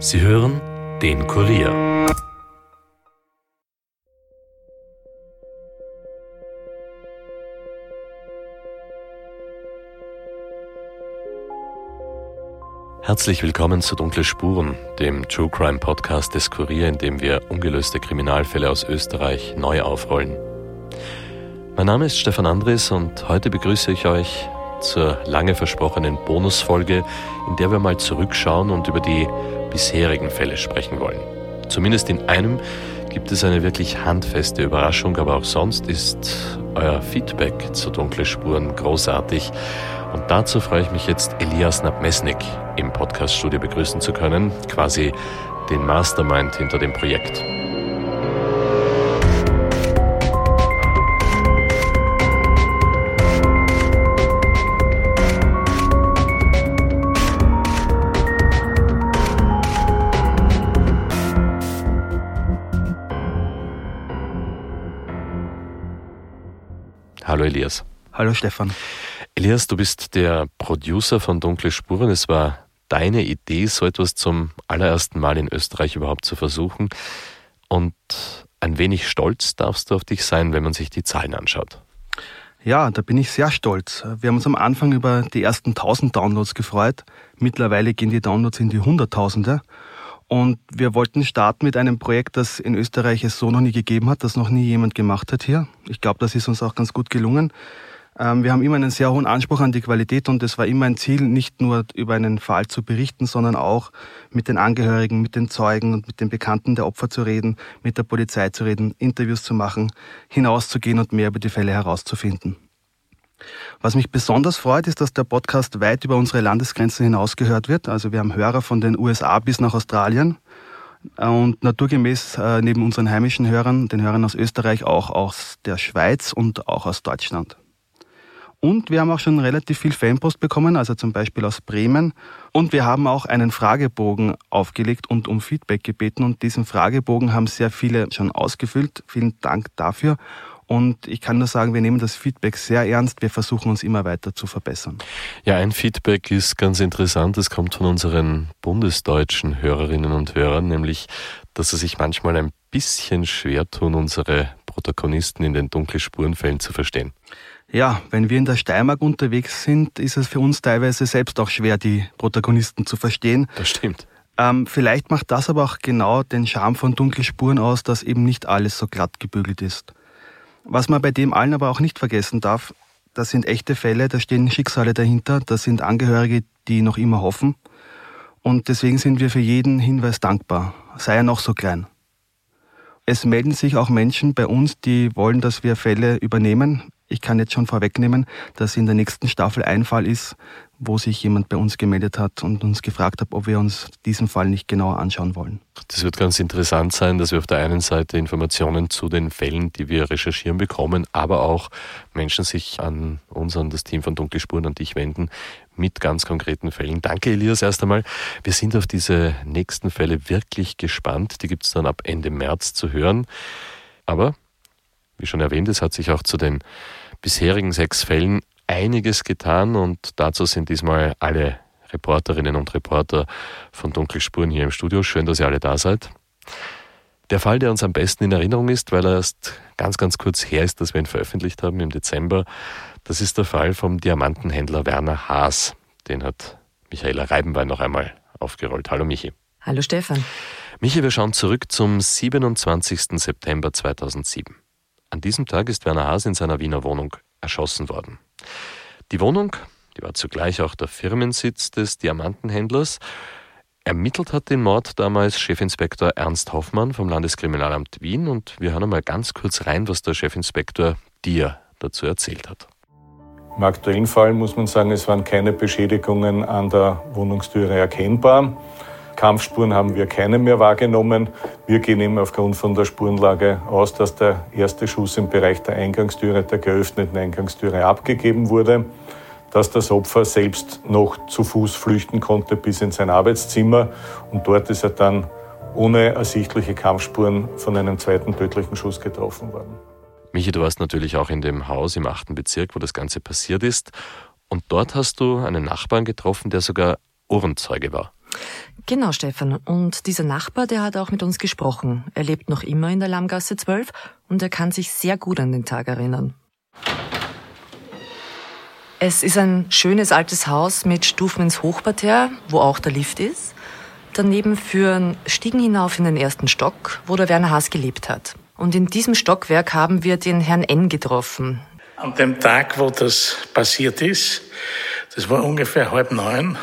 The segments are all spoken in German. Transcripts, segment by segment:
Sie hören den Kurier. Herzlich willkommen zu Dunkle Spuren, dem True Crime Podcast des Kurier, in dem wir ungelöste Kriminalfälle aus Österreich neu aufrollen. Mein Name ist Stefan Andres und heute begrüße ich euch zur lange versprochenen Bonusfolge, in der wir mal zurückschauen und über die bisherigen Fälle sprechen wollen. Zumindest in einem gibt es eine wirklich handfeste Überraschung, aber auch sonst ist euer Feedback zu Dunkle Spuren großartig. Und dazu freue ich mich jetzt, Elias Nabmesnik im Podcaststudio begrüßen zu können, quasi den Mastermind hinter dem Projekt. Hallo Elias. Hallo Stefan. Elias, du bist der Producer von Dunkle Spuren. Es war deine Idee, so etwas zum allerersten Mal in Österreich überhaupt zu versuchen. Und ein wenig stolz darfst du auf dich sein, wenn man sich die Zahlen anschaut. Ja, da bin ich sehr stolz. Wir haben uns am Anfang über die ersten 1000 Downloads gefreut. Mittlerweile gehen die Downloads in die Hunderttausende. Und wir wollten starten mit einem Projekt, das in Österreich es so noch nie gegeben hat, das noch nie jemand gemacht hat hier. Ich glaube, das ist uns auch ganz gut gelungen. Ähm, wir haben immer einen sehr hohen Anspruch an die Qualität und es war immer ein Ziel, nicht nur über einen Fall zu berichten, sondern auch mit den Angehörigen, mit den Zeugen und mit den Bekannten der Opfer zu reden, mit der Polizei zu reden, Interviews zu machen, hinauszugehen und mehr über die Fälle herauszufinden. Was mich besonders freut, ist, dass der Podcast weit über unsere Landesgrenzen hinaus gehört wird. Also wir haben Hörer von den USA bis nach Australien und naturgemäß äh, neben unseren heimischen Hörern, den Hörern aus Österreich, auch aus der Schweiz und auch aus Deutschland. Und wir haben auch schon relativ viel Fanpost bekommen, also zum Beispiel aus Bremen. Und wir haben auch einen Fragebogen aufgelegt und um Feedback gebeten. Und diesen Fragebogen haben sehr viele schon ausgefüllt. Vielen Dank dafür. Und ich kann nur sagen, wir nehmen das Feedback sehr ernst. Wir versuchen uns immer weiter zu verbessern. Ja, ein Feedback ist ganz interessant. Es kommt von unseren bundesdeutschen Hörerinnen und Hörern, nämlich, dass sie sich manchmal ein bisschen schwer tun, unsere Protagonisten in den Dunkelspurenfällen zu verstehen. Ja, wenn wir in der Steiermark unterwegs sind, ist es für uns teilweise selbst auch schwer, die Protagonisten zu verstehen. Das stimmt. Ähm, vielleicht macht das aber auch genau den Charme von Dunkelspuren aus, dass eben nicht alles so glatt gebügelt ist. Was man bei dem allen aber auch nicht vergessen darf, das sind echte Fälle, da stehen Schicksale dahinter, das sind Angehörige, die noch immer hoffen. Und deswegen sind wir für jeden Hinweis dankbar, sei er noch so klein. Es melden sich auch Menschen bei uns, die wollen, dass wir Fälle übernehmen. Ich kann jetzt schon vorwegnehmen, dass in der nächsten Staffel ein Fall ist, wo sich jemand bei uns gemeldet hat und uns gefragt hat, ob wir uns diesen Fall nicht genauer anschauen wollen. Das wird ganz interessant sein, dass wir auf der einen Seite Informationen zu den Fällen, die wir recherchieren, bekommen, aber auch Menschen sich an uns, an das Team von Dunkle Spuren, an dich wenden mit ganz konkreten Fällen. Danke, Elias, erst einmal. Wir sind auf diese nächsten Fälle wirklich gespannt. Die gibt es dann ab Ende März zu hören. Aber, wie schon erwähnt, es hat sich auch zu den bisherigen sechs Fällen einiges getan und dazu sind diesmal alle Reporterinnen und Reporter von Dunkelspuren hier im Studio. Schön, dass ihr alle da seid. Der Fall, der uns am besten in Erinnerung ist, weil er erst ganz, ganz kurz her ist, dass wir ihn veröffentlicht haben im Dezember, das ist der Fall vom Diamantenhändler Werner Haas. Den hat Michaela Reibenwein noch einmal aufgerollt. Hallo Michi. Hallo Stefan. Michi, wir schauen zurück zum 27. September 2007. An diesem Tag ist Werner Haas in seiner Wiener Wohnung erschossen worden. Die Wohnung, die war zugleich auch der Firmensitz des Diamantenhändlers. Ermittelt hat den Mord damals Chefinspektor Ernst Hoffmann vom Landeskriminalamt Wien und wir hören einmal ganz kurz rein, was der Chefinspektor dir dazu erzählt hat. Im aktuellen Fall muss man sagen, es waren keine Beschädigungen an der Wohnungstüre erkennbar. Kampfspuren haben wir keine mehr wahrgenommen. Wir gehen eben aufgrund von der Spurenlage aus, dass der erste Schuss im Bereich der Eingangstüre, der geöffneten Eingangstüre abgegeben wurde, dass das Opfer selbst noch zu Fuß flüchten konnte bis in sein Arbeitszimmer und dort ist er dann ohne ersichtliche Kampfspuren von einem zweiten tödlichen Schuss getroffen worden. Michi, du warst natürlich auch in dem Haus im achten Bezirk, wo das Ganze passiert ist. Und dort hast du einen Nachbarn getroffen, der sogar Ohrenzeuge war. Genau, Stefan. Und dieser Nachbar, der hat auch mit uns gesprochen. Er lebt noch immer in der Lammgasse 12 und er kann sich sehr gut an den Tag erinnern. Es ist ein schönes altes Haus mit Stufen ins Hochparterre, wo auch der Lift ist. Daneben führen Stiegen hinauf in den ersten Stock, wo der Werner Haas gelebt hat. Und in diesem Stockwerk haben wir den Herrn N getroffen. An dem Tag, wo das passiert ist, das war ungefähr halb neun,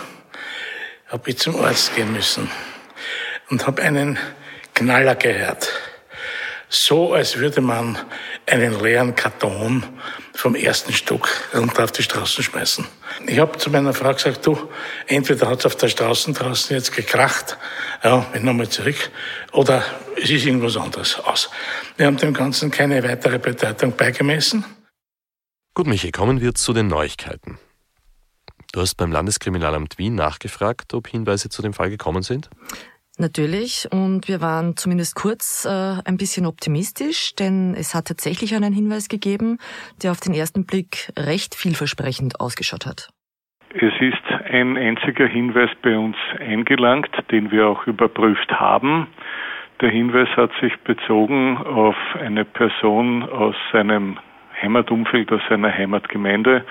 habe ich zum Arzt gehen müssen und habe einen Knaller gehört. So, als würde man einen leeren Karton vom ersten Stock runter auf die Straßen schmeißen. Ich habe zu meiner Frau gesagt, du, entweder hat es auf der Straße draußen jetzt gekracht, ja, bin nochmal zurück, oder es ist irgendwas anderes aus. Wir haben dem Ganzen keine weitere Bedeutung beigemessen. Gut, Michi, kommen wir zu den Neuigkeiten. Du hast beim Landeskriminalamt Wien nachgefragt, ob Hinweise zu dem Fall gekommen sind? Natürlich, und wir waren zumindest kurz äh, ein bisschen optimistisch, denn es hat tatsächlich einen Hinweis gegeben, der auf den ersten Blick recht vielversprechend ausgeschaut hat. Es ist ein einziger Hinweis bei uns eingelangt, den wir auch überprüft haben. Der Hinweis hat sich bezogen auf eine Person aus seinem Heimatumfeld, aus seiner Heimatgemeinde,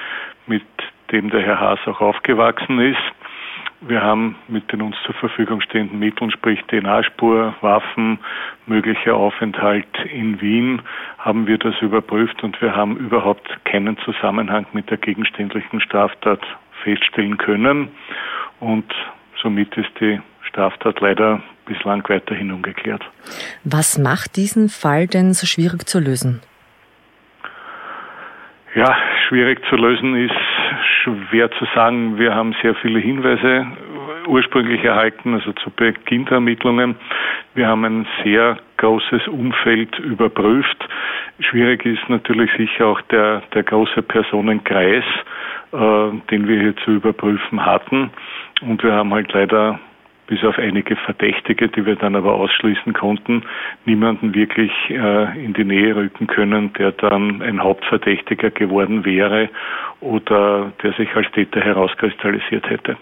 mit dem der Herr Haas auch aufgewachsen ist. Wir haben mit den uns zur Verfügung stehenden Mitteln, sprich DNA-Spur, Waffen, möglicher Aufenthalt in Wien, haben wir das überprüft und wir haben überhaupt keinen Zusammenhang mit der gegenständlichen Straftat feststellen können. Und somit ist die Straftat leider bislang weiterhin ungeklärt. Was macht diesen Fall denn so schwierig zu lösen? Ja, schwierig zu lösen ist schwer zu sagen. Wir haben sehr viele Hinweise ursprünglich erhalten, also zu Beginn der Ermittlungen. Wir haben ein sehr großes Umfeld überprüft. Schwierig ist natürlich sicher auch der, der große Personenkreis, äh, den wir hier zu überprüfen hatten. Und wir haben halt leider bis auf einige Verdächtige, die wir dann aber ausschließen konnten, niemanden wirklich äh, in die Nähe rücken können, der dann ein Hauptverdächtiger geworden wäre oder der sich als Täter herauskristallisiert hätte.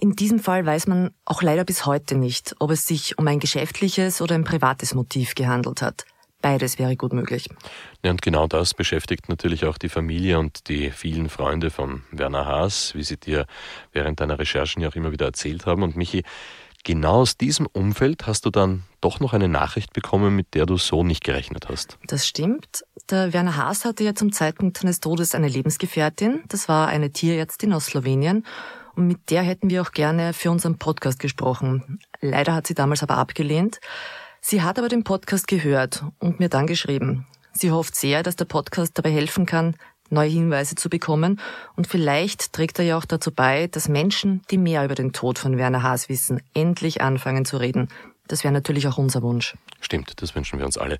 In diesem Fall weiß man auch leider bis heute nicht, ob es sich um ein geschäftliches oder ein privates Motiv gehandelt hat. Beides wäre gut möglich. Ja, und genau das beschäftigt natürlich auch die Familie und die vielen Freunde von Werner Haas, wie sie dir während deiner Recherchen ja auch immer wieder erzählt haben. Und Michi, genau aus diesem Umfeld hast du dann doch noch eine Nachricht bekommen, mit der du so nicht gerechnet hast. Das stimmt. Der Werner Haas hatte ja zum Zeitpunkt seines Todes eine Lebensgefährtin. Das war eine Tierärztin aus Slowenien. Und mit der hätten wir auch gerne für unseren Podcast gesprochen. Leider hat sie damals aber abgelehnt. Sie hat aber den Podcast gehört und mir dann geschrieben. Sie hofft sehr, dass der Podcast dabei helfen kann, neue Hinweise zu bekommen und vielleicht trägt er ja auch dazu bei, dass Menschen, die mehr über den Tod von Werner Haas wissen, endlich anfangen zu reden. Das wäre natürlich auch unser Wunsch. Stimmt, das wünschen wir uns alle.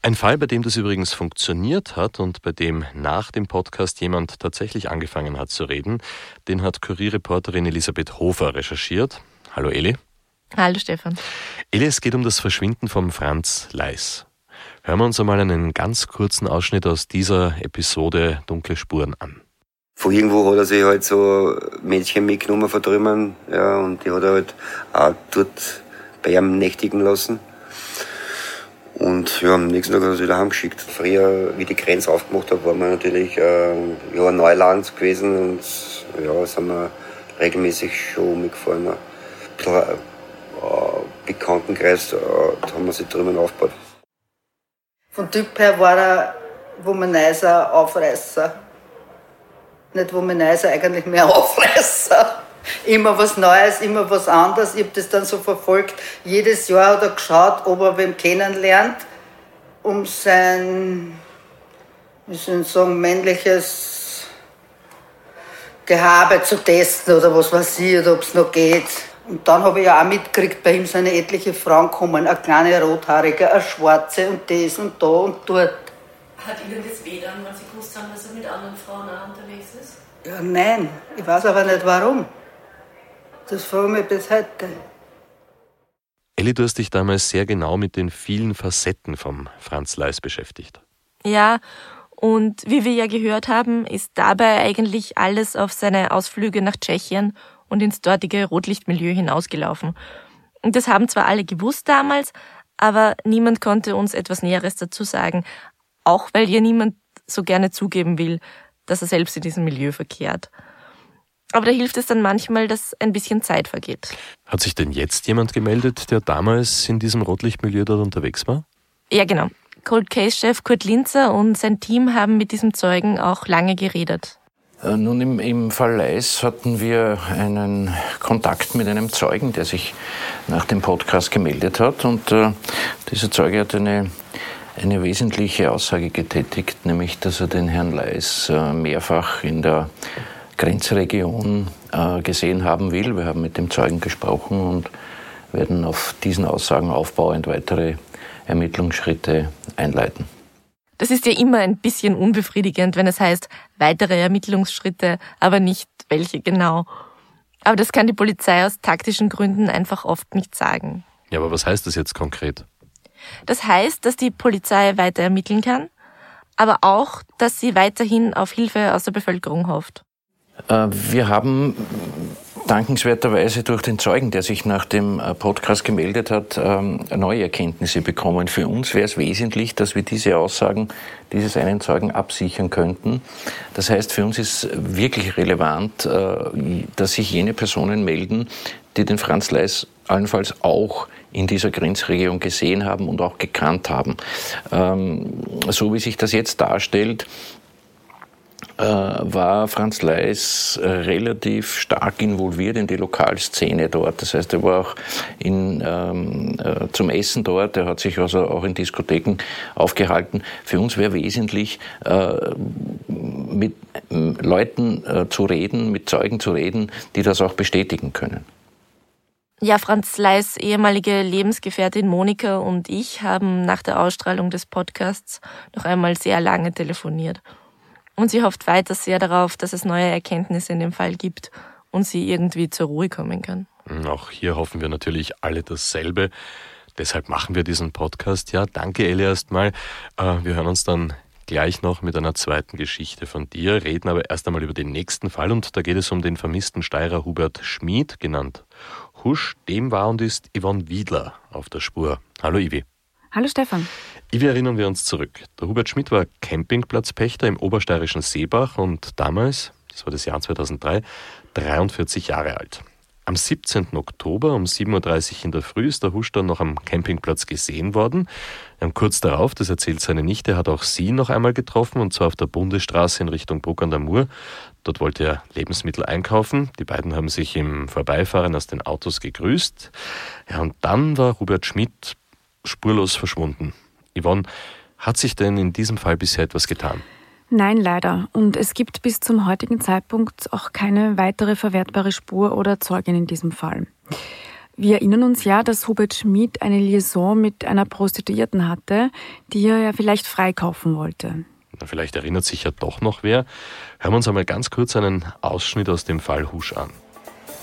Ein Fall, bei dem das übrigens funktioniert hat und bei dem nach dem Podcast jemand tatsächlich angefangen hat zu reden, den hat Kurierreporterin Elisabeth Hofer recherchiert. Hallo Eli. Hallo Stefan. Eli, es geht um das Verschwinden von Franz Leis. Hören wir uns einmal einen ganz kurzen Ausschnitt aus dieser Episode Dunkle Spuren an. Von irgendwo hat er sich halt so Mädchen mitgenommen von drüben, ja, und die hat er halt auch dort bei ihm nächtigen lassen. Und ja, am nächsten Tag hat er sie wieder heimgeschickt. Früher, wie die Grenze aufgemacht habe, waren wir natürlich äh, ja, Neuland gewesen und ja, sind wir regelmäßig schon mitgefahren. Ein bisschen Bekanntenkreis, äh, da haben wir sich drüben aufgebaut. Von Typ her war er Womanizer, Aufreißer. Nicht Womanizer, eigentlich mehr Aufreißer. Immer was Neues, immer was anderes. Ich habe das dann so verfolgt. Jedes Jahr hat er geschaut, ob er wem kennenlernt, um sein, wie soll ich sagen, männliches Gehabe zu testen oder was weiß ich, oder ob es noch geht. Und dann habe ich ja auch mitgekriegt, bei ihm sind etliche Frauen kommen, eine kleine rothaarige, eine schwarze und das und da und dort. Hat Ihnen das weh dann, weil Sie gewusst haben, dass er mit anderen Frauen auch unterwegs ist? Ja, nein, ich weiß aber nicht warum. Das frage ich mich bis heute. Elli, du hast dich damals sehr genau mit den vielen Facetten vom Franz Leis beschäftigt. Ja, und wie wir ja gehört haben, ist dabei eigentlich alles auf seine Ausflüge nach Tschechien und ins dortige Rotlichtmilieu hinausgelaufen. Und das haben zwar alle gewusst damals, aber niemand konnte uns etwas Näheres dazu sagen, auch weil ihr niemand so gerne zugeben will, dass er selbst in diesem Milieu verkehrt. Aber da hilft es dann manchmal, dass ein bisschen Zeit vergeht. Hat sich denn jetzt jemand gemeldet, der damals in diesem Rotlichtmilieu dort unterwegs war? Ja, genau. Cold Case-Chef Kurt Linzer und sein Team haben mit diesem Zeugen auch lange geredet. Äh, nun, im, im Fall Leis hatten wir einen Kontakt mit einem Zeugen, der sich nach dem Podcast gemeldet hat. Und äh, dieser Zeuge hat eine, eine wesentliche Aussage getätigt, nämlich, dass er den Herrn Leis äh, mehrfach in der Grenzregion äh, gesehen haben will. Wir haben mit dem Zeugen gesprochen und werden auf diesen Aussagen aufbauend weitere Ermittlungsschritte einleiten. Das ist ja immer ein bisschen unbefriedigend, wenn es heißt, weitere Ermittlungsschritte, aber nicht welche genau. Aber das kann die Polizei aus taktischen Gründen einfach oft nicht sagen. Ja, aber was heißt das jetzt konkret? Das heißt, dass die Polizei weiter ermitteln kann, aber auch, dass sie weiterhin auf Hilfe aus der Bevölkerung hofft. Äh, wir haben dankenswerterweise durch den Zeugen, der sich nach dem äh, Podcast gemeldet hat, ähm, neue Erkenntnisse bekommen. Für uns wäre es wesentlich, dass wir diese Aussagen dieses einen Zeugen absichern könnten. Das heißt, für uns ist wirklich relevant, äh, dass sich jene Personen melden, die den Franz Leis allenfalls auch in dieser Grenzregion gesehen haben und auch gekannt haben. Ähm, so wie sich das jetzt darstellt, war Franz Leis äh, relativ stark involviert in die Lokalszene dort. Das heißt, er war auch in, ähm, äh, zum Essen dort, er hat sich also auch in Diskotheken aufgehalten. Für uns wäre wesentlich, äh, mit Leuten äh, zu reden, mit Zeugen zu reden, die das auch bestätigen können. Ja, Franz Leis ehemalige Lebensgefährtin Monika und ich haben nach der Ausstrahlung des Podcasts noch einmal sehr lange telefoniert. Und sie hofft weiter sehr darauf, dass es neue Erkenntnisse in dem Fall gibt und sie irgendwie zur Ruhe kommen kann. Auch hier hoffen wir natürlich alle dasselbe. Deshalb machen wir diesen Podcast. Ja, danke Eli erstmal. Äh, wir hören uns dann gleich noch mit einer zweiten Geschichte von dir, reden aber erst einmal über den nächsten Fall und da geht es um den vermissten Steirer Hubert Schmid, genannt Husch. Dem war und ist Yvonne Wiedler auf der Spur. Hallo Ivi. Hallo Stefan. Wie erinnern wir uns zurück. Der Hubert Schmidt war Campingplatzpächter im obersteirischen Seebach und damals, das war das Jahr 2003, 43 Jahre alt. Am 17. Oktober um 7.30 Uhr in der Früh ist der Husch dann noch am Campingplatz gesehen worden. Und kurz darauf, das erzählt seine Nichte, hat auch sie noch einmal getroffen, und zwar auf der Bundesstraße in Richtung Bruck an der Mur. Dort wollte er Lebensmittel einkaufen. Die beiden haben sich im Vorbeifahren aus den Autos gegrüßt. Ja, und dann war Hubert Schmidt spurlos verschwunden. Yvonne, hat sich denn in diesem Fall bisher etwas getan? Nein, leider. Und es gibt bis zum heutigen Zeitpunkt auch keine weitere verwertbare Spur oder Zeugin in diesem Fall. Wir erinnern uns ja, dass Hubert Schmid eine Liaison mit einer Prostituierten hatte, die er ja vielleicht freikaufen wollte. Na, vielleicht erinnert sich ja doch noch wer. Hören wir uns einmal ganz kurz einen Ausschnitt aus dem Fall Husch an.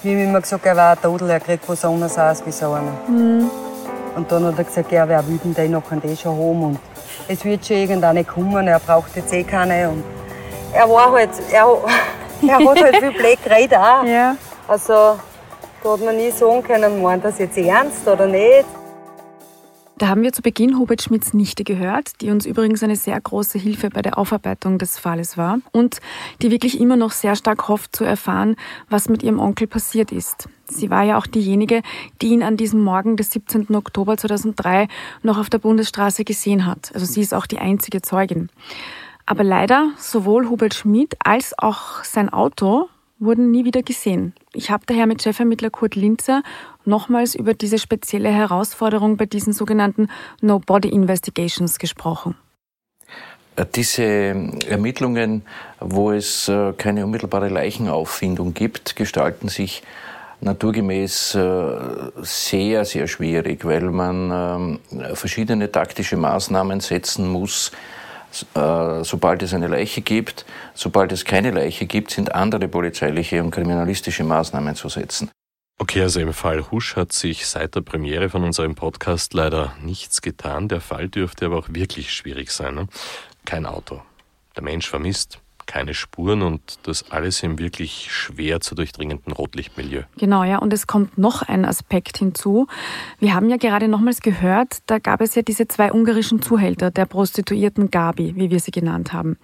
Wie immer gesagt, er war ein Todel, er kriegt was anderes aus wie so einer. Mhm. Und dann hat er gesagt, ja, wer will denn den noch an den schon haben? Und es wird schon irgendeine kommen, er braucht jetzt eh keine. Und er war halt, er, er hat halt viel Black geredet auch. Ja. Also, da hat man nie sagen können, meint das jetzt ernst oder nicht. Da haben wir zu Beginn Hubert Schmidts Nichte gehört, die uns übrigens eine sehr große Hilfe bei der Aufarbeitung des Falles war und die wirklich immer noch sehr stark hofft zu erfahren, was mit ihrem Onkel passiert ist. Sie war ja auch diejenige, die ihn an diesem Morgen des 17. Oktober 2003 noch auf der Bundesstraße gesehen hat. Also sie ist auch die einzige Zeugin. Aber leider, sowohl Hubert Schmidt als auch sein Auto wurden nie wieder gesehen. Ich habe daher mit Chefermittler Kurt Linzer nochmals über diese spezielle Herausforderung bei diesen sogenannten No-Body Investigations gesprochen. Äh, diese Ermittlungen, wo es äh, keine unmittelbare Leichenauffindung gibt, gestalten sich naturgemäß äh, sehr, sehr schwierig, weil man ähm, verschiedene taktische Maßnahmen setzen muss, äh, sobald es eine Leiche gibt, sobald es keine Leiche gibt, sind andere polizeiliche und kriminalistische Maßnahmen zu setzen. Okay, also im Fall Husch hat sich seit der Premiere von unserem Podcast leider nichts getan. Der Fall dürfte aber auch wirklich schwierig sein. Ne? Kein Auto. Der Mensch vermisst, keine Spuren und das alles im wirklich schwer zu durchdringenden Rotlichtmilieu. Genau, ja. Und es kommt noch ein Aspekt hinzu. Wir haben ja gerade nochmals gehört, da gab es ja diese zwei ungarischen Zuhälter der Prostituierten Gabi, wie wir sie genannt haben.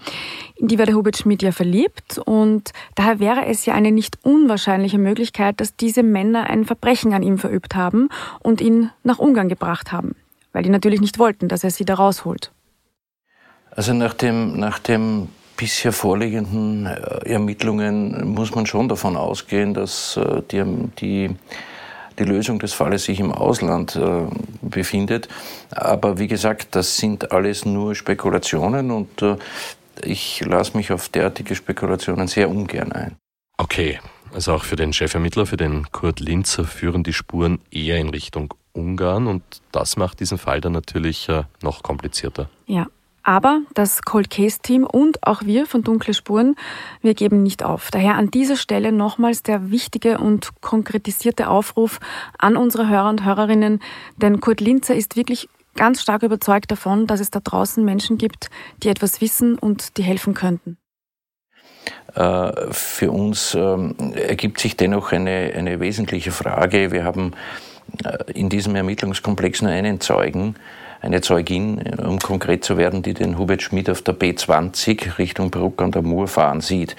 In die war der Hubert Schmidt ja verliebt und daher wäre es ja eine nicht unwahrscheinliche Möglichkeit, dass diese Männer ein Verbrechen an ihm verübt haben und ihn nach Ungarn gebracht haben, weil die natürlich nicht wollten, dass er sie da rausholt. Also nach dem, nach dem bisher vorliegenden äh, Ermittlungen muss man schon davon ausgehen, dass äh, die, die, die Lösung des Falles sich im Ausland äh, befindet. Aber wie gesagt, das sind alles nur Spekulationen und ich lasse mich auf derartige Spekulationen sehr ungern ein. Okay, also auch für den Chefermittler, für den Kurt Linzer, führen die Spuren eher in Richtung Ungarn und das macht diesen Fall dann natürlich noch komplizierter. Ja, aber das Cold Case Team und auch wir von Dunkle Spuren, wir geben nicht auf. Daher an dieser Stelle nochmals der wichtige und konkretisierte Aufruf an unsere Hörer und Hörerinnen, denn Kurt Linzer ist wirklich ganz stark überzeugt davon, dass es da draußen Menschen gibt, die etwas wissen und die helfen könnten. Äh, für uns ähm, ergibt sich dennoch eine, eine wesentliche Frage. Wir haben in diesem Ermittlungskomplex nur einen Zeugen, eine Zeugin, um konkret zu werden, die den Hubert Schmidt auf der B20 Richtung Bruck an der Mur fahren sieht.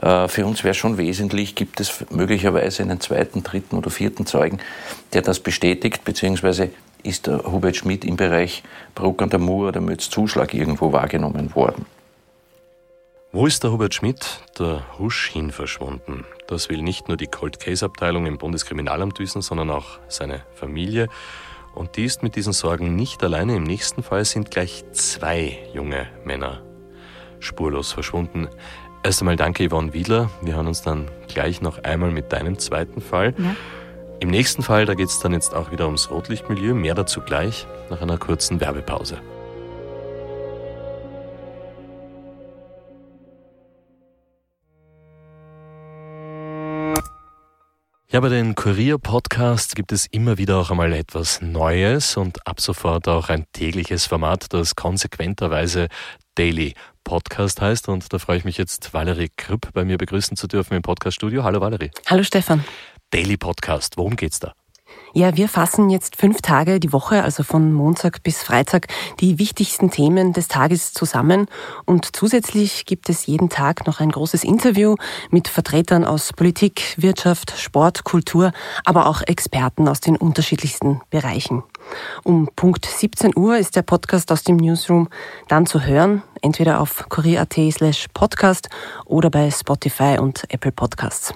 Äh, für uns wäre schon wesentlich, gibt es möglicherweise einen zweiten, dritten oder vierten Zeugen, der das bestätigt, beziehungsweise ist der Hubert Schmidt im Bereich Bruck an der Mur oder Mütz-Zuschlag irgendwo wahrgenommen worden. Wo ist der Hubert Schmidt, der Husch, hin verschwunden? Das will nicht nur die Cold Case Abteilung im Bundeskriminalamt wissen, sondern auch seine Familie. Und die ist mit diesen Sorgen nicht alleine. Im nächsten Fall sind gleich zwei junge Männer spurlos verschwunden. Erst einmal danke Yvonne Wiedler. Wir hören uns dann gleich noch einmal mit deinem zweiten Fall. Ja. Im nächsten Fall, da geht es dann jetzt auch wieder ums Rotlichtmilieu. Mehr dazu gleich nach einer kurzen Werbepause. Ja, bei den Kurier-Podcasts gibt es immer wieder auch einmal etwas Neues und ab sofort auch ein tägliches Format, das konsequenterweise Daily Podcast heißt. Und da freue ich mich jetzt, Valerie Krüpp bei mir begrüßen zu dürfen im Podcaststudio. Hallo Valerie. Hallo Stefan. Daily Podcast, worum geht's da? Ja, wir fassen jetzt fünf Tage die Woche, also von Montag bis Freitag, die wichtigsten Themen des Tages zusammen. Und zusätzlich gibt es jeden Tag noch ein großes Interview mit Vertretern aus Politik, Wirtschaft, Sport, Kultur, aber auch Experten aus den unterschiedlichsten Bereichen. Um Punkt 17 Uhr ist der Podcast aus dem Newsroom dann zu hören, entweder auf kurier.at slash podcast oder bei Spotify und Apple Podcasts.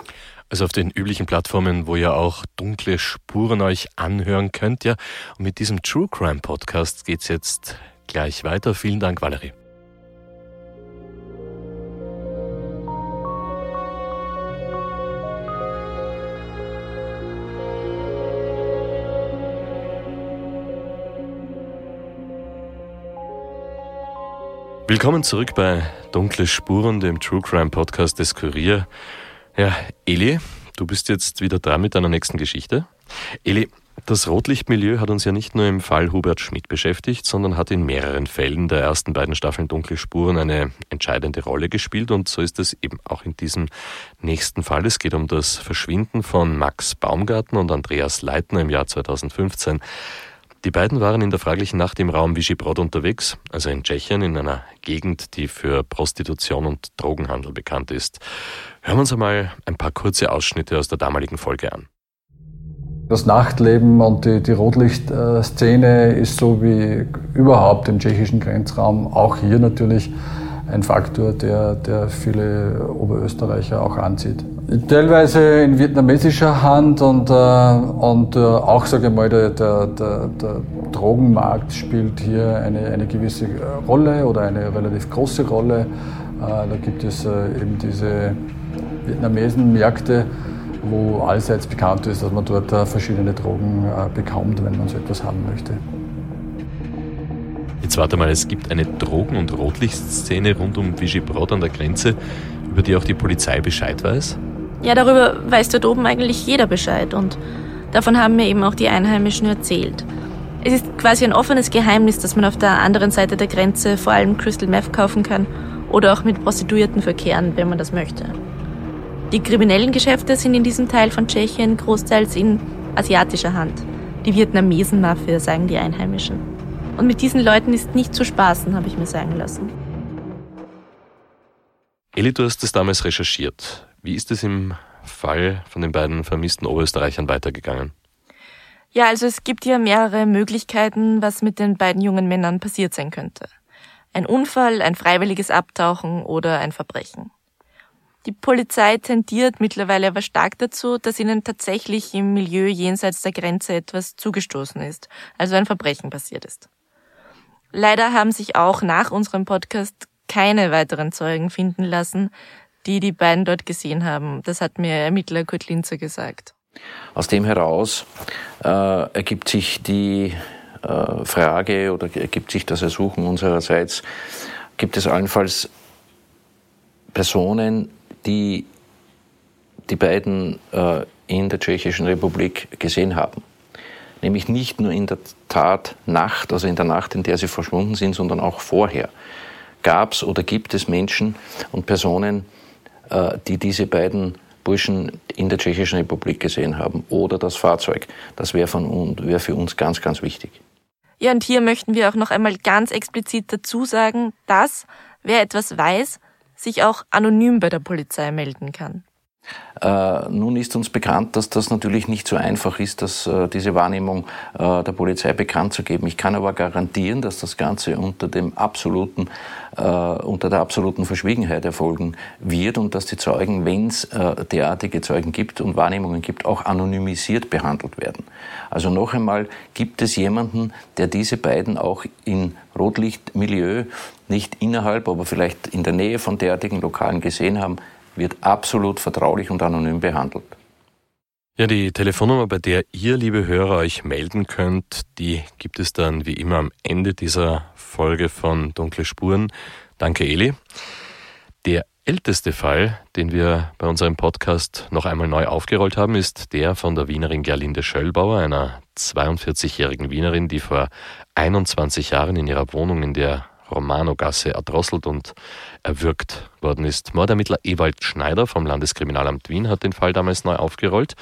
Also auf den üblichen Plattformen, wo ihr auch dunkle Spuren euch anhören könnt. Ja. Und mit diesem True Crime Podcast geht's jetzt gleich weiter. Vielen Dank, Valerie. Willkommen zurück bei Dunkle Spuren, dem True Crime Podcast des Kurier. Ja, Eli, du bist jetzt wieder da mit deiner nächsten Geschichte. Eli, das Rotlichtmilieu hat uns ja nicht nur im Fall Hubert Schmidt beschäftigt, sondern hat in mehreren Fällen der ersten beiden Staffeln Dunkle Spuren eine entscheidende Rolle gespielt und so ist es eben auch in diesem nächsten Fall. Es geht um das Verschwinden von Max Baumgarten und Andreas Leitner im Jahr 2015. Die beiden waren in der fraglichen Nacht im Raum Visegrad unterwegs, also in Tschechien, in einer Gegend, die für Prostitution und Drogenhandel bekannt ist. Hören wir uns einmal ein paar kurze Ausschnitte aus der damaligen Folge an. Das Nachtleben und die, die Rotlichtszene ist so wie überhaupt im tschechischen Grenzraum, auch hier natürlich ein Faktor, der, der viele Oberösterreicher auch anzieht. Teilweise in vietnamesischer Hand und, äh, und äh, auch, sage ich mal, der, der, der, Drogenmarkt spielt hier eine, eine gewisse Rolle oder eine relativ große Rolle. Äh, da gibt es äh, eben diese Vietnamesen-Märkte, wo allseits bekannt ist, dass man dort äh, verschiedene Drogen äh, bekommt, wenn man so etwas haben möchte. Jetzt warte mal, es gibt eine Drogen- und Rotlichtszene rund um Vigibrod an der Grenze, über die auch die Polizei Bescheid weiß? Ja, darüber weiß dort oben eigentlich jeder Bescheid und davon haben mir eben auch die Einheimischen erzählt. Es ist quasi ein offenes Geheimnis, dass man auf der anderen Seite der Grenze vor allem Crystal Meth kaufen kann oder auch mit Prostituierten verkehren, wenn man das möchte. Die kriminellen Geschäfte sind in diesem Teil von Tschechien großteils in asiatischer Hand. Die Vietnamesen-Mafia, sagen die Einheimischen. Und mit diesen Leuten ist nicht zu spaßen, habe ich mir sagen lassen. Eli, du hast das damals recherchiert. Wie ist es im Fall von den beiden vermissten Oberösterreichern weitergegangen? Ja, also es gibt ja mehrere Möglichkeiten, was mit den beiden jungen Männern passiert sein könnte. Ein Unfall, ein freiwilliges Abtauchen oder ein Verbrechen. Die Polizei tendiert mittlerweile aber stark dazu, dass ihnen tatsächlich im Milieu jenseits der Grenze etwas zugestoßen ist, also ein Verbrechen passiert ist. Leider haben sich auch nach unserem Podcast keine weiteren Zeugen finden lassen, die die beiden dort gesehen haben. Das hat mir Ermittler Kurt Linzer gesagt. Aus dem heraus äh, ergibt sich die äh, Frage oder ergibt sich das Ersuchen unsererseits, gibt es allenfalls Personen, die die beiden äh, in der Tschechischen Republik gesehen haben. Nämlich nicht nur in der Tat Nacht, also in der Nacht, in der sie verschwunden sind, sondern auch vorher gab es oder gibt es Menschen und Personen, die diese beiden Burschen in der Tschechischen Republik gesehen haben oder das Fahrzeug. Das wäre wär für uns ganz, ganz wichtig. Ja, und hier möchten wir auch noch einmal ganz explizit dazu sagen, dass, wer etwas weiß, sich auch anonym bei der Polizei melden kann. Äh, nun ist uns bekannt, dass das natürlich nicht so einfach ist, dass, äh, diese Wahrnehmung äh, der Polizei bekannt zu geben. Ich kann aber garantieren, dass das Ganze unter, dem absoluten, äh, unter der absoluten Verschwiegenheit erfolgen wird und dass die Zeugen, wenn es äh, derartige Zeugen gibt und Wahrnehmungen gibt, auch anonymisiert behandelt werden. Also noch einmal, gibt es jemanden, der diese beiden auch in Rotlichtmilieu nicht innerhalb, aber vielleicht in der Nähe von derartigen Lokalen gesehen haben, wird absolut vertraulich und anonym behandelt. Ja, die Telefonnummer, bei der ihr, liebe Hörer, euch melden könnt, die gibt es dann wie immer am Ende dieser Folge von Dunkle Spuren. Danke, Eli. Der älteste Fall, den wir bei unserem Podcast noch einmal neu aufgerollt haben, ist der von der Wienerin Gerlinde Schöllbauer, einer 42-jährigen Wienerin, die vor 21 Jahren in ihrer Wohnung in der Romano-Gasse erdrosselt und erwürgt worden ist. Mordermittler Ewald Schneider vom Landeskriminalamt Wien hat den Fall damals neu aufgerollt.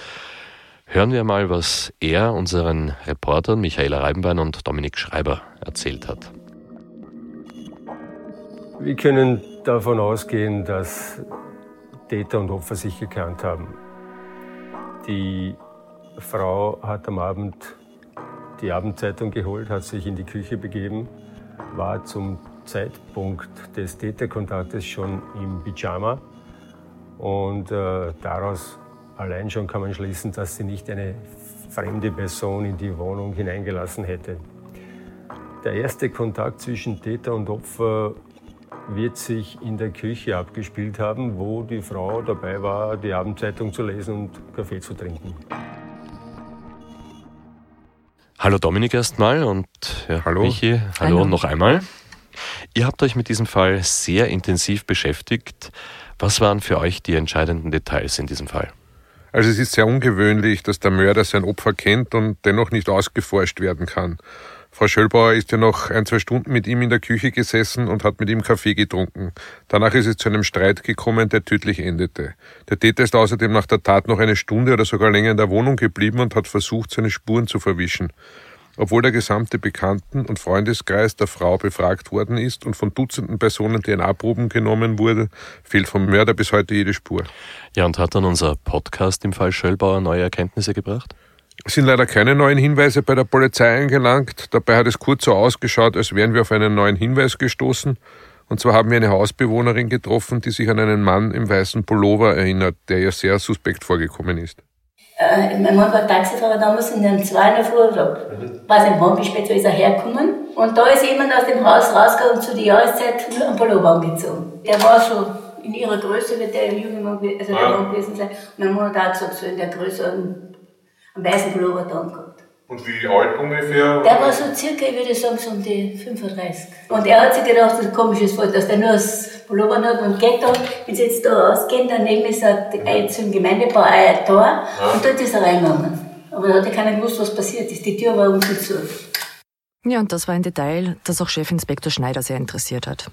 Hören wir mal, was er unseren Reportern Michaela Reibenbein und Dominik Schreiber erzählt hat. Wir können davon ausgehen, dass Täter und Opfer sich gekannt haben. Die Frau hat am Abend die Abendzeitung geholt, hat sich in die Küche begeben war zum Zeitpunkt des Täterkontaktes schon im Pyjama und äh, daraus allein schon kann man schließen, dass sie nicht eine fremde Person in die Wohnung hineingelassen hätte. Der erste Kontakt zwischen Täter und Opfer wird sich in der Küche abgespielt haben, wo die Frau dabei war, die Abendzeitung zu lesen und Kaffee zu trinken. Hallo Dominik erstmal und ja, hallo. Michi, hallo, hallo noch einmal. Ihr habt euch mit diesem Fall sehr intensiv beschäftigt. Was waren für euch die entscheidenden Details in diesem Fall? Also es ist sehr ungewöhnlich, dass der Mörder sein Opfer kennt und dennoch nicht ausgeforscht werden kann. Frau Schöllbauer ist ja noch ein, zwei Stunden mit ihm in der Küche gesessen und hat mit ihm Kaffee getrunken. Danach ist es zu einem Streit gekommen, der tödlich endete. Der Täter ist außerdem nach der Tat noch eine Stunde oder sogar länger in der Wohnung geblieben und hat versucht, seine Spuren zu verwischen. Obwohl der gesamte Bekannten- und Freundeskreis der Frau befragt worden ist und von Dutzenden Personen DNA-Proben genommen wurde, fehlt vom Mörder bis heute jede Spur. Ja, und hat dann unser Podcast im Fall Schöllbauer neue Erkenntnisse gebracht? Es sind leider keine neuen Hinweise bei der Polizei eingelangt. Dabei hat es kurz so ausgeschaut, als wären wir auf einen neuen Hinweis gestoßen. Und zwar haben wir eine Hausbewohnerin getroffen, die sich an einen Mann im weißen Pullover erinnert, der ihr sehr suspekt vorgekommen ist. Äh, mein Mann war Taxifahrer damals in den zwei in der Früh, oder weiß nicht wann, wie spät ist er hergekommen. Und da ist jemand aus dem Haus rausgegangen und zu der Jahreszeit nur einen Pullover angezogen. Der war so in ihrer Größe, wird der junge Mann, also der Mann gewesen sein. Und mein Mann hat auch gesagt, so in der Größe einen weißen Pullover da gehabt. Und wie alt ungefähr? Der war so circa, ich würde sagen, so um die 35. Und er hat sich gedacht, das ist ein komisches dass der nur das Pullover hat und geht da, wenn sie jetzt da ausgehen, daneben ist ein, zum Gemeindebau ein Tor ja. und dort ist er reingegangen. Aber da hat ja keiner gewusst, was passiert ist. Die Tür war unten zu. Ja, und das war ein Detail, das auch Chefinspektor Schneider sehr interessiert hat.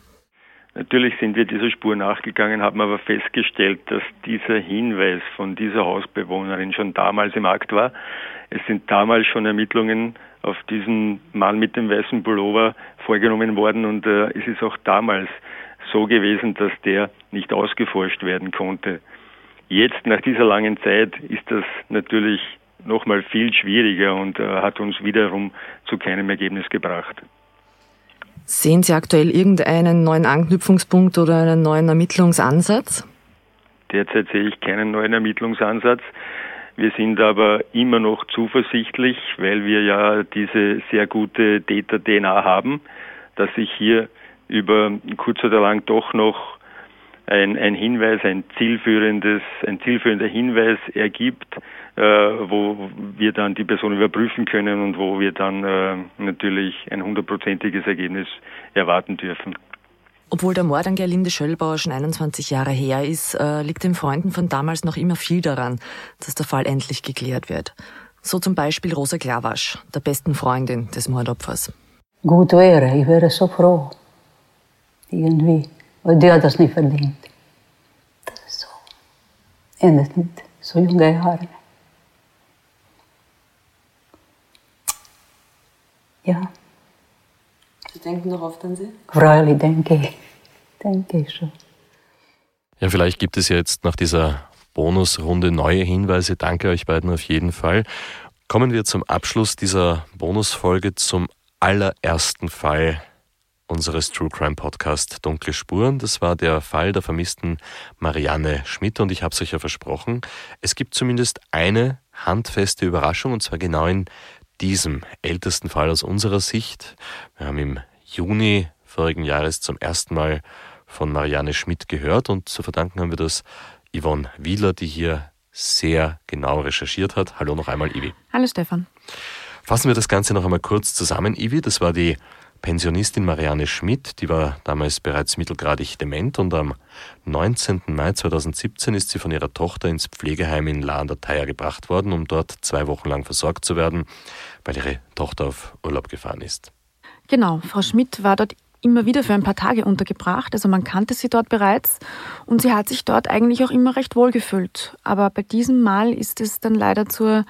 Natürlich sind wir dieser Spur nachgegangen, haben aber festgestellt, dass dieser Hinweis von dieser Hausbewohnerin schon damals im Akt war. Es sind damals schon Ermittlungen auf diesen Mann mit dem weißen Pullover vorgenommen worden und äh, es ist auch damals so gewesen, dass der nicht ausgeforscht werden konnte. Jetzt, nach dieser langen Zeit, ist das natürlich nochmal viel schwieriger und äh, hat uns wiederum zu keinem Ergebnis gebracht. Sehen Sie aktuell irgendeinen neuen Anknüpfungspunkt oder einen neuen Ermittlungsansatz? Derzeit sehe ich keinen neuen Ermittlungsansatz. Wir sind aber immer noch zuversichtlich, weil wir ja diese sehr gute Täter-DNA haben, dass sich hier über kurz oder lang doch noch ein, ein Hinweis, ein zielführendes, ein zielführender Hinweis ergibt, äh, wo wir dann die Person überprüfen können und wo wir dann äh, natürlich ein hundertprozentiges Ergebnis erwarten dürfen. Obwohl der Mord an Gerlinde Schöllbauer schon 21 Jahre her ist, äh, liegt den Freunden von damals noch immer viel daran, dass der Fall endlich geklärt wird. So zum Beispiel Rosa Klawasch, der besten Freundin des Mordopfers. Gut wäre, ich wäre so froh. Irgendwie. Weil die hat das nicht verdient. Das ist so. Endet mit so junge Haare. Ja. Sie denken noch oft an sie? Freilich denke ich. Denke ich schon. Ja, vielleicht gibt es ja jetzt nach dieser Bonusrunde neue Hinweise. Danke euch beiden auf jeden Fall. Kommen wir zum Abschluss dieser Bonusfolge zum allerersten Fall unseres True Crime Podcast Dunkle Spuren. Das war der Fall der vermissten Marianne Schmidt und ich habe es euch ja versprochen. Es gibt zumindest eine handfeste Überraschung und zwar genau in diesem ältesten Fall aus unserer Sicht. Wir haben im Juni vorigen Jahres zum ersten Mal von Marianne Schmidt gehört und zu verdanken haben wir das Yvonne Wieler, die hier sehr genau recherchiert hat. Hallo noch einmal, Ivi. Hallo Stefan. Fassen wir das Ganze noch einmal kurz zusammen, Ivi. Das war die Pensionistin Marianne Schmidt, die war damals bereits mittelgradig dement und am 19. Mai 2017 ist sie von ihrer Tochter ins Pflegeheim in La an der Thaya gebracht worden, um dort zwei Wochen lang versorgt zu werden, weil ihre Tochter auf Urlaub gefahren ist. Genau, Frau Schmidt war dort immer wieder für ein paar Tage untergebracht, also man kannte sie dort bereits und sie hat sich dort eigentlich auch immer recht wohl gefühlt. Aber bei diesem Mal ist es dann leider zur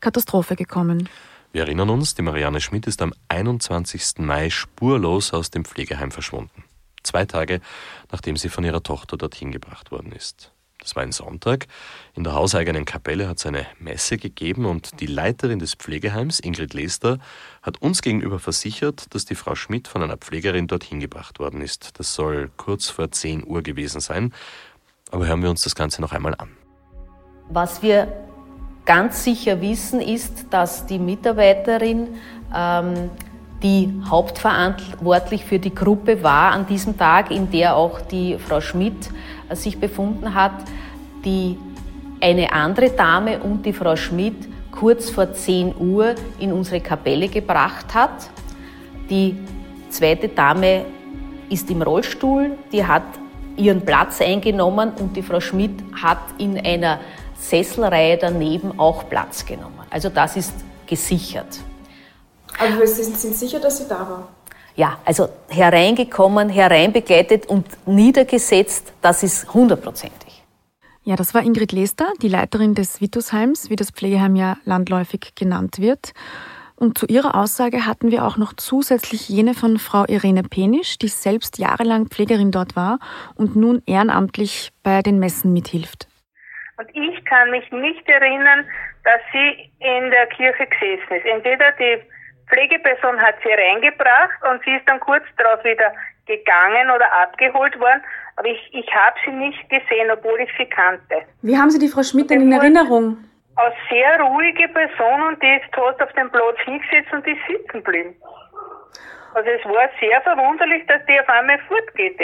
Katastrophe gekommen. Wir erinnern uns, die Marianne Schmidt ist am 21. Mai spurlos aus dem Pflegeheim verschwunden. Zwei Tage, nachdem sie von ihrer Tochter dorthin gebracht worden ist. Das war ein Sonntag. In der hauseigenen Kapelle hat es eine Messe gegeben und die Leiterin des Pflegeheims, Ingrid Lester, hat uns gegenüber versichert, dass die Frau Schmidt von einer Pflegerin dorthin gebracht worden ist. Das soll kurz vor 10 Uhr gewesen sein. Aber hören wir uns das Ganze noch einmal an. Was wir ganz sicher wissen, ist, dass die Mitarbeiterin, ähm, die hauptverantwortlich für die Gruppe war an diesem Tag, in der auch die Frau Schmidt äh, sich befunden hat, die eine andere Dame und die Frau Schmidt kurz vor 10 Uhr in unsere Kapelle gebracht hat. Die zweite Dame ist im Rollstuhl, die hat ihren Platz eingenommen und die Frau Schmidt hat in einer Sesselreihe daneben auch Platz genommen. Also das ist gesichert. Aber Sie sind sicher, dass sie da war? Ja, also hereingekommen, hereinbegleitet und niedergesetzt, das ist hundertprozentig. Ja, das war Ingrid Lester, die Leiterin des Vitusheims, wie das Pflegeheim ja landläufig genannt wird. Und zu ihrer Aussage hatten wir auch noch zusätzlich jene von Frau Irene Penisch, die selbst jahrelang Pflegerin dort war und nun ehrenamtlich bei den Messen mithilft. Und ich kann mich nicht erinnern, dass sie in der Kirche gesessen ist. Entweder die Pflegeperson hat sie reingebracht und sie ist dann kurz darauf wieder gegangen oder abgeholt worden. Aber ich, ich habe sie nicht gesehen, obwohl ich sie kannte. Wie haben Sie die Frau Schmidt denn in Erinnerung? Als sehr ruhige Person und die ist tot auf dem Platz hingesetzt und ist sitzen geblieben. Also es war sehr verwunderlich, dass die auf einmal fortgeht.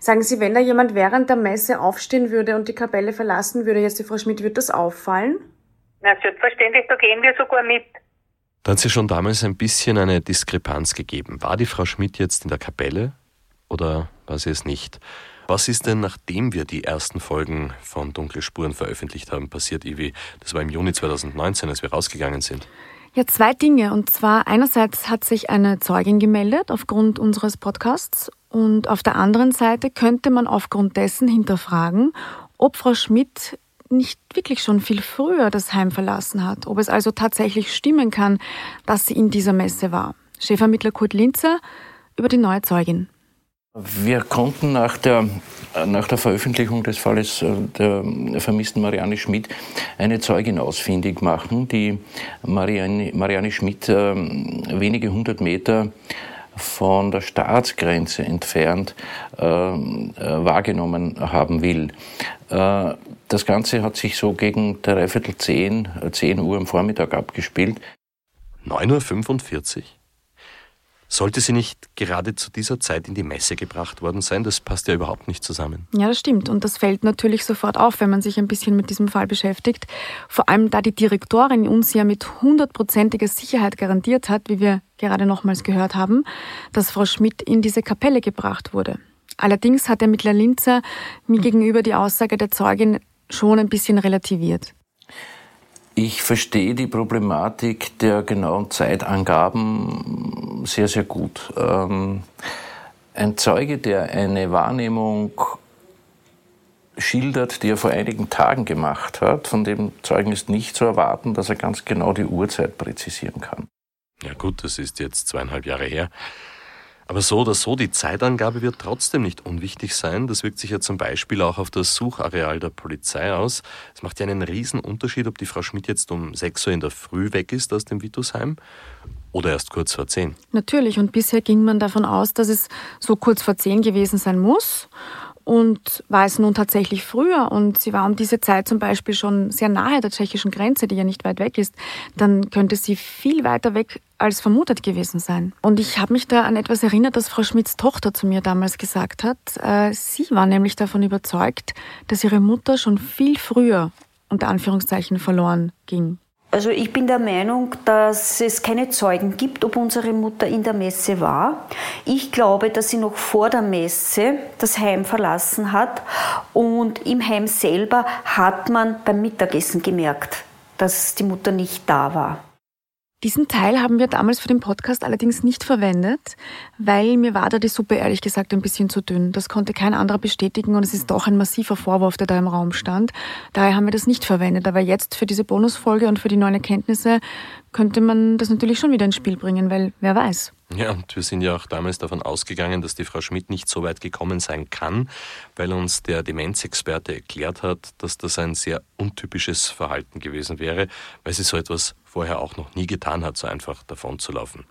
Sagen Sie, wenn da jemand während der Messe aufstehen würde und die Kapelle verlassen würde, jetzt die Frau Schmidt, wird das auffallen? Na, selbstverständlich, da gehen wir sogar mit. Da hat es ja schon damals ein bisschen eine Diskrepanz gegeben. War die Frau Schmidt jetzt in der Kapelle oder war sie es nicht? Was ist denn, nachdem wir die ersten Folgen von Dunkle Spuren veröffentlicht haben, passiert, Ivi? Das war im Juni 2019, als wir rausgegangen sind. Ja, zwei Dinge. Und zwar einerseits hat sich eine Zeugin gemeldet aufgrund unseres Podcasts Und auf der anderen Seite könnte man aufgrund dessen hinterfragen, ob Frau Schmidt nicht wirklich schon viel früher das Heim verlassen hat, ob es also tatsächlich stimmen kann, dass sie in dieser Messe war. Chefermittler Kurt Linzer über die neue Zeugin. Wir konnten nach der, nach der Veröffentlichung des Falles äh, der vermissten Marianne Schmidt eine Zeugin ausfindig machen, die Marianne, Marianne Schmidt äh, wenige hundert Meter von der Staatsgrenze entfernt äh, äh, wahrgenommen haben will. Äh, das Ganze hat sich so gegen dreiviertel zehn, zehn Uhr am Vormittag abgespielt. 9.45 Uhr? Sollte sie nicht gerade zu dieser Zeit in die Messe gebracht worden sein? Das passt ja überhaupt nicht zusammen. Ja, das stimmt. Und das fällt natürlich sofort auf, wenn man sich ein bisschen mit diesem Fall beschäftigt. Vor allem, da die Direktorin uns ja mit hundertprozentiger Sicherheit garantiert hat, wie wir gerade nochmals gehört haben, dass Frau Schmidt in diese Kapelle gebracht wurde. Allerdings hat Ermittler Linzer mir gegenüber die Aussage der Zeugin schon ein bisschen relativiert. Ich verstehe die Problematik der genauen Zeitangaben sehr, sehr gut. Ähm, ein Zeuge, der eine Wahrnehmung schildert, die er vor einigen Tagen gemacht hat, von dem Zeugen ist nicht zu erwarten, dass er ganz genau die Uhrzeit präzisieren kann. Ja gut, das ist jetzt zweieinhalb Jahre her. Aber so oder so, die Zeitangabe wird trotzdem nicht unwichtig sein. Das wirkt sich ja zum Beispiel auch auf das Suchareal der Polizei aus. Es macht ja einen riesen Unterschied, ob die Frau Schmidt jetzt um 6 Uhr in der Früh weg ist aus dem Vitusheim oder erst kurz vor 10. Natürlich, und bisher ging man davon aus, dass es so kurz vor 10 gewesen sein muss. Und war es nun tatsächlich früher und sie war um diese Zeit zum Beispiel schon sehr nahe der tschechischen Grenze, die ja nicht weit weg ist, dann könnte sie viel weiter weg als vermutet gewesen sein. Und ich habe mich da an etwas erinnert, das Frau Schmidts Tochter zu mir damals gesagt hat. Äh, sie war nämlich davon überzeugt, dass ihre Mutter schon viel früher unter Anführungszeichen verloren ging. Also ich bin der Meinung, dass es keine Zeugen gibt, ob unsere Mutter in der Messe war. Ich glaube, dass sie noch vor der Messe das Heim verlassen hat und im Heim selber hat man beim Mittagessen gemerkt, dass die Mutter nicht da war. Diesen Teil haben wir damals für den Podcast allerdings nicht verwendet, weil mir war da die Suppe ehrlich gesagt ein bisschen zu dünn. Das konnte kein anderer bestätigen und es ist doch ein massiver Vorwurf, der da im Raum stand. Daher haben wir das nicht verwendet. Aber jetzt für diese Bonusfolge und für die neuen Erkenntnisse könnte man das natürlich schon wieder ins Spiel bringen, weil wer weiß. Ja, und wir sind ja auch damals davon ausgegangen, dass die Frau Schmidt nicht so weit gekommen sein kann, weil uns der Demenzexperte erklärt hat, dass das ein sehr untypisches Verhalten gewesen wäre, weil sie so etwas vorher auch noch nie getan hat, so einfach davon zu laufen.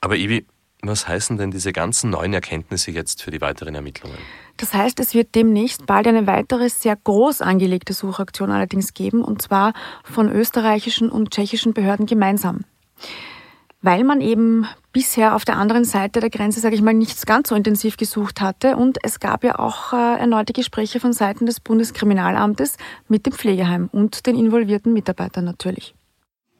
Aber Ivi, was heißen denn diese ganzen neuen Erkenntnisse jetzt für die weiteren Ermittlungen? Das heißt, es wird demnächst bald eine weitere sehr groß angelegte Suchaktion allerdings geben, und zwar von österreichischen und tschechischen Behörden gemeinsam weil man eben bisher auf der anderen Seite der Grenze, sage ich mal, nichts ganz so intensiv gesucht hatte. Und es gab ja auch äh, erneute Gespräche von Seiten des Bundeskriminalamtes mit dem Pflegeheim und den involvierten Mitarbeitern natürlich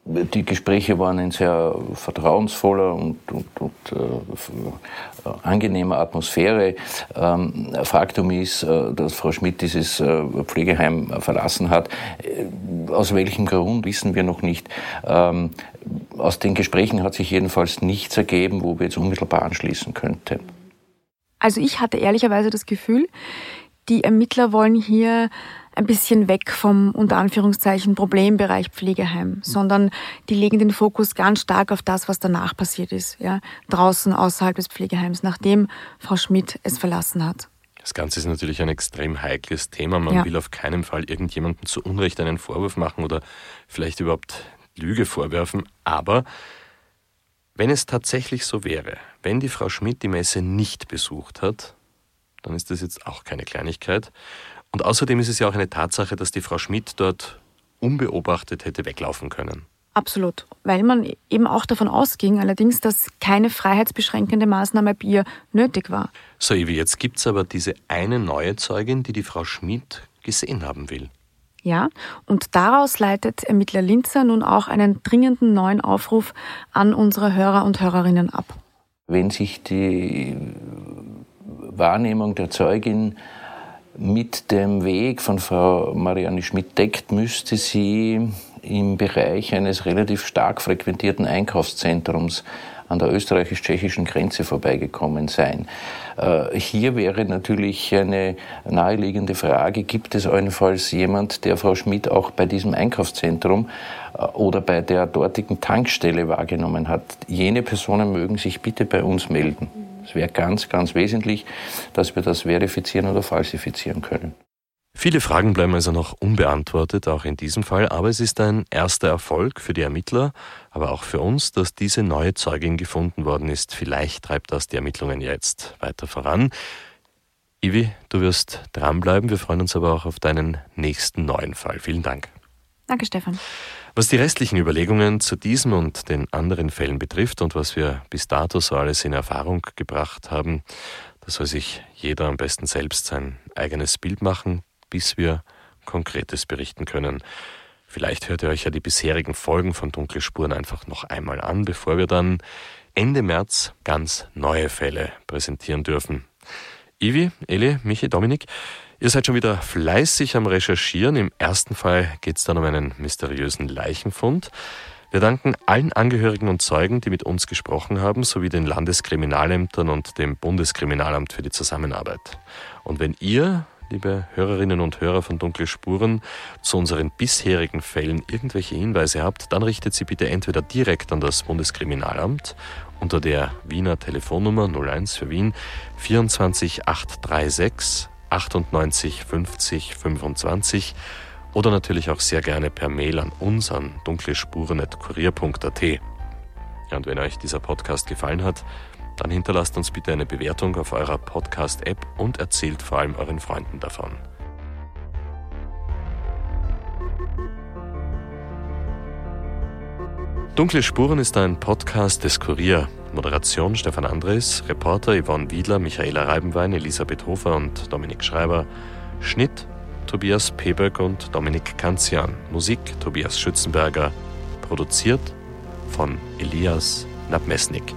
die Gespräche waren in sehr vertrauensvoller und, und, und äh, angenehmer Atmosphäre. Ähm, Faktum ist, äh, dass Frau Schmidt dieses äh, Pflegeheim verlassen hat. Äh, aus welchem Grund wissen wir noch nicht. Ähm, aus den Gesprächen hat sich jedenfalls nichts ergeben, wo wir jetzt unmittelbar anschließen könnten. Also ich hatte ehrlicherweise das Gefühl, die Ermittler wollen hier ein bisschen weg vom unter Anführungszeichen Problembereich Pflegeheim, sondern die legen den Fokus ganz stark auf das, was danach passiert ist, ja, draußen außerhalb des Pflegeheims, nachdem Frau Schmidt es verlassen hat. Das Ganze ist natürlich ein extrem heikles Thema. Man ja. will auf keinen Fall irgendjemandem zu Unrecht einen Vorwurf machen oder vielleicht überhaupt Lüge vorwerfen. Aber wenn es tatsächlich so wäre, wenn die Frau Schmidt die Messe nicht besucht hat, dann ist das jetzt auch keine Kleinigkeit. Und außerdem ist es ja auch eine Tatsache, dass die Frau Schmidt dort unbeobachtet hätte weglaufen können. Absolut, weil man eben auch davon ausging, allerdings, dass keine freiheitsbeschränkende Maßnahme bei ihr nötig war. So, Ivi, jetzt gibt es aber diese eine neue Zeugin, die die Frau Schmidt gesehen haben will. Ja, und daraus leitet Ermittler Linzer nun auch einen dringenden neuen Aufruf an unsere Hörer und Hörerinnen ab. Wenn sich die Wahrnehmung der Zeugin mit dem Weg von Frau Marianne Schmidt deckt, müsste sie im Bereich eines relativ stark frequentierten Einkaufszentrums an der österreichisch-tschechischen Grenze vorbeigekommen sein. Äh, hier wäre natürlich eine naheliegende Frage, gibt es allenfalls jemand, der Frau Schmidt auch bei diesem Einkaufszentrum äh, oder bei der dortigen Tankstelle wahrgenommen hat? Jene Personen mögen sich bitte bei uns melden. Es wäre ganz, ganz wesentlich, dass wir das verifizieren oder falsifizieren können. Viele Fragen bleiben also noch unbeantwortet, auch in diesem Fall, aber es ist ein erster Erfolg für die Ermittler, aber auch für uns, dass diese neue Zeugin gefunden worden ist. Vielleicht treibt das die Ermittlungen jetzt weiter voran. Ivi, du wirst dranbleiben. Wir freuen uns aber auch auf deinen nächsten neuen Fall. Vielen Dank. Danke, Stefan. Was die restlichen Überlegungen zu diesem und den anderen Fällen betrifft und was wir bis dato so alles in Erfahrung gebracht haben, da soll sich jeder am besten selbst sein eigenes Bild machen bis wir Konkretes berichten können. Vielleicht hört ihr euch ja die bisherigen Folgen von Dunkle Spuren einfach noch einmal an, bevor wir dann Ende März ganz neue Fälle präsentieren dürfen. Ivi, Eli, Michi, Dominik, ihr seid schon wieder fleißig am Recherchieren. Im ersten Fall geht es dann um einen mysteriösen Leichenfund. Wir danken allen Angehörigen und Zeugen, die mit uns gesprochen haben, sowie den Landeskriminalämtern und dem Bundeskriminalamt für die Zusammenarbeit. Und wenn ihr liebe Hörerinnen und Hörer von Dunkle Spuren, zu unseren bisherigen Fällen irgendwelche Hinweise habt, dann richtet sie bitte entweder direkt an das Bundeskriminalamt unter der Wiener Telefonnummer 01 für Wien 24 836 98 50 25 oder natürlich auch sehr gerne per Mail an uns an dunklespuren.kurier.at. Ja, und wenn euch dieser Podcast gefallen hat, dann hinterlasst uns bitte eine Bewertung auf eurer Podcast-App und erzählt vor allem euren Freunden davon. Dunkle Spuren ist ein Podcast des Kurier. Moderation Stefan Andres, Reporter Yvonne Wiedler, Michaela Reibenwein, Elisabeth Hofer und Dominik Schreiber. Schnitt Tobias Peböck und Dominik Kanzian. Musik Tobias Schützenberger. Produziert von Elias Nabmesnik.